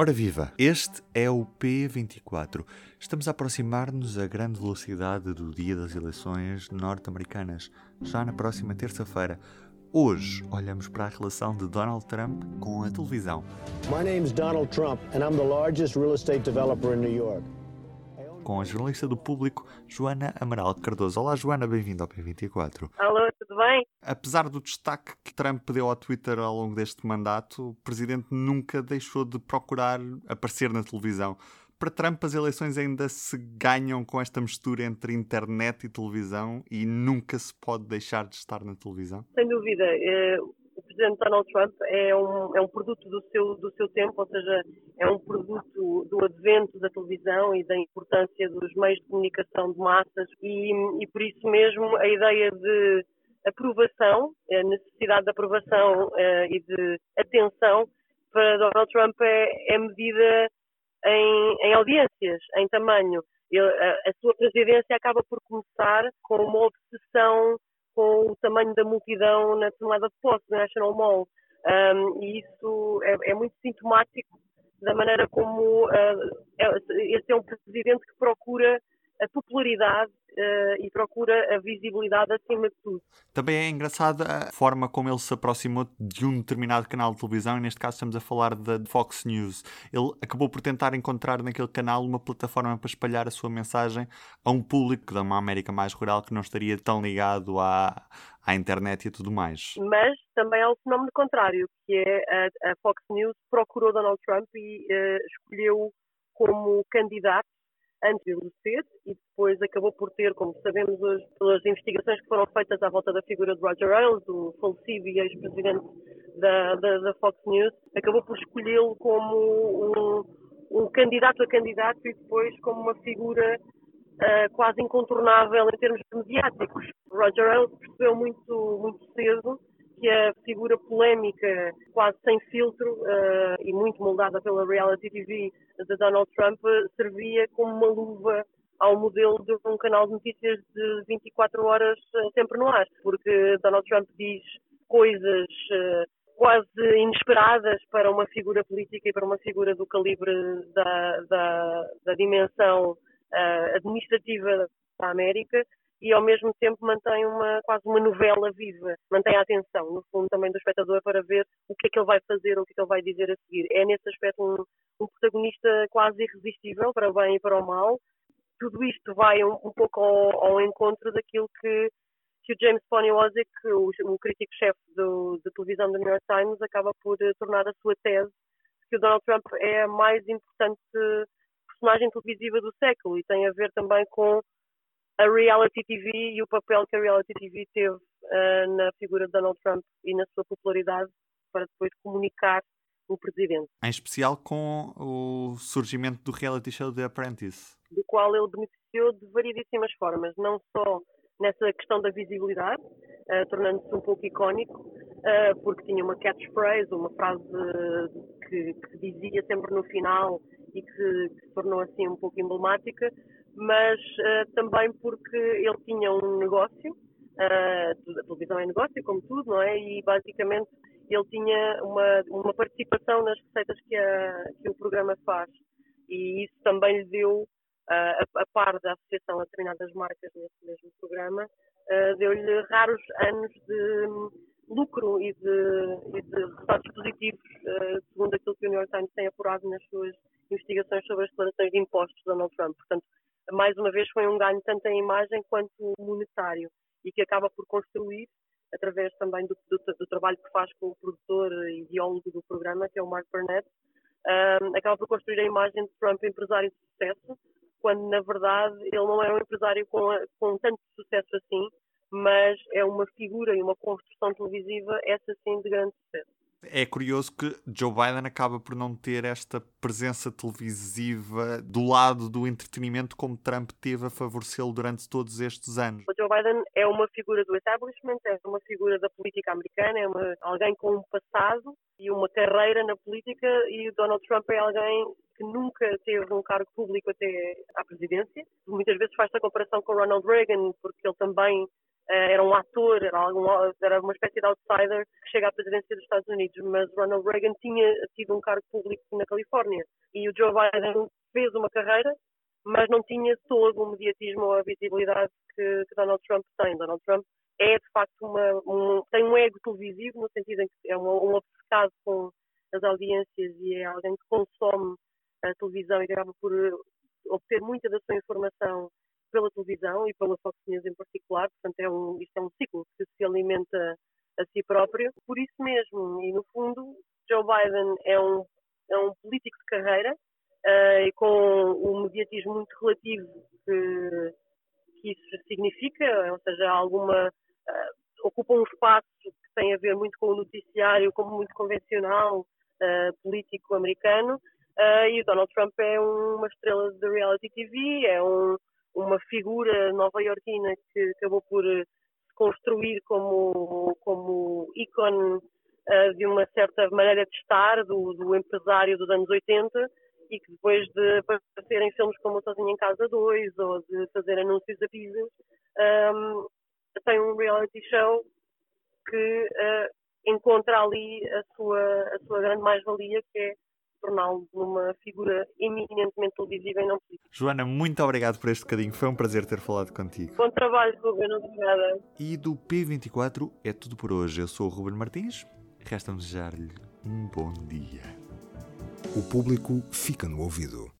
Ora viva, este é o P24. Estamos a aproximar-nos a grande velocidade do dia das eleições norte-americanas, já na próxima terça-feira. Hoje olhamos para a relação de Donald Trump com a televisão. My name's Donald Trump and I'm the largest real estate developer in New York. Com a jornalista do público, Joana Amaral Cardoso. Olá, Joana, bem-vinda ao P24. Alô, tudo bem? Apesar do destaque que Trump deu ao Twitter ao longo deste mandato, o presidente nunca deixou de procurar aparecer na televisão. Para Trump, as eleições ainda se ganham com esta mistura entre internet e televisão e nunca se pode deixar de estar na televisão? Sem dúvida. Eh, presidente Donald Trump é um, é um produto do seu, do seu tempo, ou seja, é um produto do advento da televisão e da importância dos meios de comunicação de massas e, e por isso mesmo a ideia de aprovação, a necessidade de aprovação uh, e de atenção para Donald Trump é, é medida em, em, audiências, em tamanho. Ele, a, a, sua presidência acaba por começar com uma obsessão com o tamanho da multidão na tomada de posse do National Mall. Um, e isso é, é, muito sintomático da maneira como uh, este é um presidente que procura a popularidade uh, e procura a visibilidade acima de tudo. Também é engraçada a forma como ele se aproximou de um determinado canal de televisão, e neste caso estamos a falar da Fox News. Ele acabou por tentar encontrar naquele canal uma plataforma para espalhar a sua mensagem a um público da uma América mais rural que não estaria tão ligado à, à internet e tudo mais. Mas também há o fenómeno contrário, que é a, a Fox News procurou Donald Trump e uh, escolheu como candidato antes de envelhecer e depois acabou por ter, como sabemos hoje, pelas investigações que foram feitas à volta da figura de Roger Ailes, o falecido e ex-presidente da, da, da, Fox News, acabou por escolhê-lo como um, um, candidato a candidato e depois como uma figura uh, quase incontornável em termos mediáticos. Roger Ailes percebeu muito, muito cedo que a figura polémica, quase sem filtro uh, e muito moldada pela reality TV de Donald Trump, servia como uma luva ao modelo de um canal de notícias de 24 horas uh, sempre no ar, porque Donald Trump diz coisas quase inesperadas para uma figura política e para uma figura do calibre da, da, da dimensão administrativa da América e ao mesmo tempo mantém uma quase uma novela viva, mantém a atenção, no fundo, também do espectador para ver o que é que ele vai fazer, o que é que ele vai dizer a seguir. É nesse aspecto um, um protagonista quase irresistível, para o bem e para o mal. Tudo isto vai um, um pouco ao, ao, encontro daquilo que, que o James Poniewazek, o, o crítico-chefe de televisão do New York Times, acaba por eh, tornar a sua tese que o Donald Trump é a mais importante personagem televisiva do século e tem a ver também com a reality TV e o papel que a reality TV teve uh, na figura de Donald Trump e na sua popularidade para depois comunicar o presidente. Em especial com o surgimento do reality show The Apprentice. Do qual ele beneficiou de variedíssimas formas, não só nessa questão da visibilidade, uh, tornando-se um pouco icónico, uh, porque tinha uma catchphrase, uma frase que, que, dizia sempre no final e que, que se tornou assim um pouco emblemática, mas uh, também porque ele tinha um negócio, uh, a televisão é negócio, como tudo, não é? E basicamente ele tinha uma, uma participação nas receitas que, a, que o programa faz. E isso também lhe deu, uh, a, a, par da associação a determinadas marcas nesse mesmo programa, deu-lhe raros anos de lucro e de, e de resultados positivos, segundo aquilo que o New York Times tem apurado nas suas investigações sobre as declarações de impostos de Donald Trump. Portanto, mais uma vez foi um ganho tanto em imagem quanto monetário e que acaba por construir, através também do, do, do trabalho que faz com o produtor e ideólogo do programa, que é o Mark Burnett, acaba por construir a imagem de Trump empresário de sucesso, quando na verdade ele não é um empresário com, com tanto sucesso assim, mas é uma figura e uma construção televisiva, essa sim, de grande sucesso é curioso que Joe Biden acaba por não ter esta presença televisiva do lado do entretenimento como Trump teve a favorecê-lo durante todos estes anos. O Joe Biden é uma figura do establishment, é uma figura da política americana, é uma, alguém com um passado e uma carreira na política e o Donald Trump é alguém que nunca teve um cargo público até à presidência. Muitas vezes faz-se a comparação com Ronald Reagan, porque ele também era um ator, era, algum, era uma espécie de outsider que chega à presidência dos Estados Unidos, mas Ronald Reagan tinha tido um cargo público na Califórnia e o Joe Biden fez uma carreira, mas não tinha todo o mediatismo ou a visibilidade que, que Donald Trump tem. Donald Trump é de facto uma, um, tem um ego televisivo no sentido em que é um, um obcecado com as audiências e é alguém que consome a televisão e acaba por obter muita da sua informação pela televisão e pela Fox News em particular, portanto é um, isto é um ciclo que se alimenta a si próprio. Por isso mesmo, e no fundo, Joe Biden é um, é um político de carreira uh, e com um mediatismo muito relativo que, que isso significa, ou seja, alguma uh, ocupa um espaço que tem a ver muito com o noticiário, como muito convencional, uh, político americano, e o Donald Trump é uma estrela de reality TV, é um uma figura nova-iorquina que acabou por eh, se construir como, como ícone uh, de uma certa maneira de estar do, do, empresário dos anos 80 e que depois de aparecer em filmes como Sozinho em Casa 2 ou de fazer anúncios a pizzas, um, tem um reality show que uh, encontra ali a sua, a sua grande mais-valia, que é torná-lo numa figura eminentemente televisiva e não política. Joana, muito obrigado por este bocadinho. Foi um prazer ter falado contigo. Bom trabalho, Ruben. Obrigada. E do P24 é tudo por hoje. Eu sou o Ruben Martins. Resta-me desejar-lhe um bom dia. O público fica no ouvido.